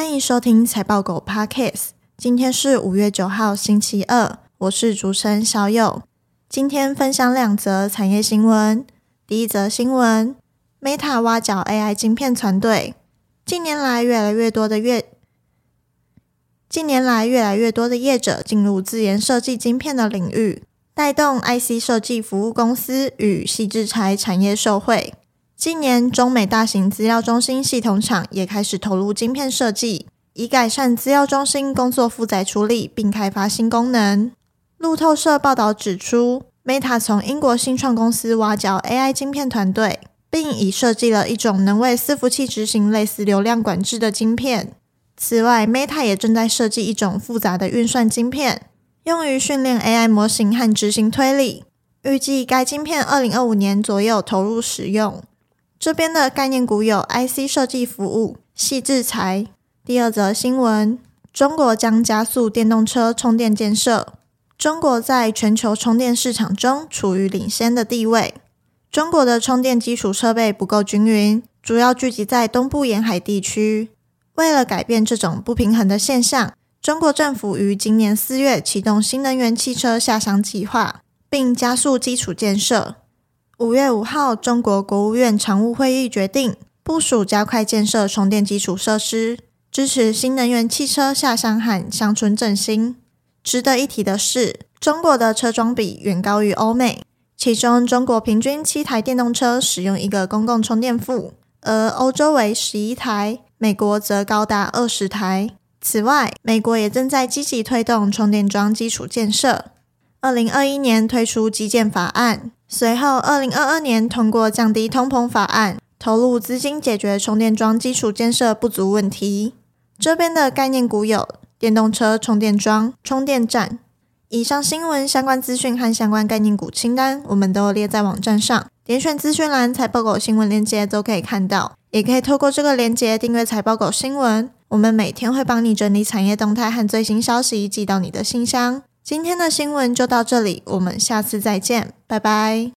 欢迎收听财报狗 Podcast。今天是五月九号，星期二，我是主持人小友。今天分享两则产业新闻。第一则新闻：Meta 挖角 AI 晶片团队。近年来，越来越多的越近年来越来越多的业者进入自研设计晶片的领域，带动 IC 设计服务公司与矽智财产业受惠。近年，中美大型资料中心系统厂也开始投入晶片设计，以改善资料中心工作负载处理，并开发新功能。路透社报道指出，Meta 从英国新创公司挖角 AI 晶片团队，并已设计了一种能为伺服器执行类似流量管制的晶片。此外，Meta 也正在设计一种复杂的运算晶片，用于训练 AI 模型和执行推理。预计该晶片二零二五年左右投入使用。这边的概念股有 IC 设计服务、矽智财。第二则新闻：中国将加速电动车充电建设。中国在全球充电市场中处于领先的地位。中国的充电基础设备不够均匀，主要聚集在东部沿海地区。为了改变这种不平衡的现象，中国政府于今年四月启动新能源汽车下乡计划，并加速基础建设。五月五号，中国国务院常务会议决定部署加快建设充电基础设施，支持新能源汽车下乡和乡村振兴。值得一提的是，中国的车装比远高于欧美，其中中国平均七台电动车使用一个公共充电桩，而欧洲为十一台，美国则高达二十台。此外，美国也正在积极推动充电桩基础建设。二零二一年推出基建法案，随后二零二二年通过降低通膨法案，投入资金解决充电桩基础建设不足问题。这边的概念股有电动车充电桩、充电站。以上新闻相关资讯和相关概念股清单，我们都列在网站上，点选资讯栏财报狗新闻链接都可以看到，也可以透过这个链接订阅财报狗新闻。我们每天会帮你整理产业动态和最新消息，寄到你的信箱。今天的新闻就到这里，我们下次再见，拜拜。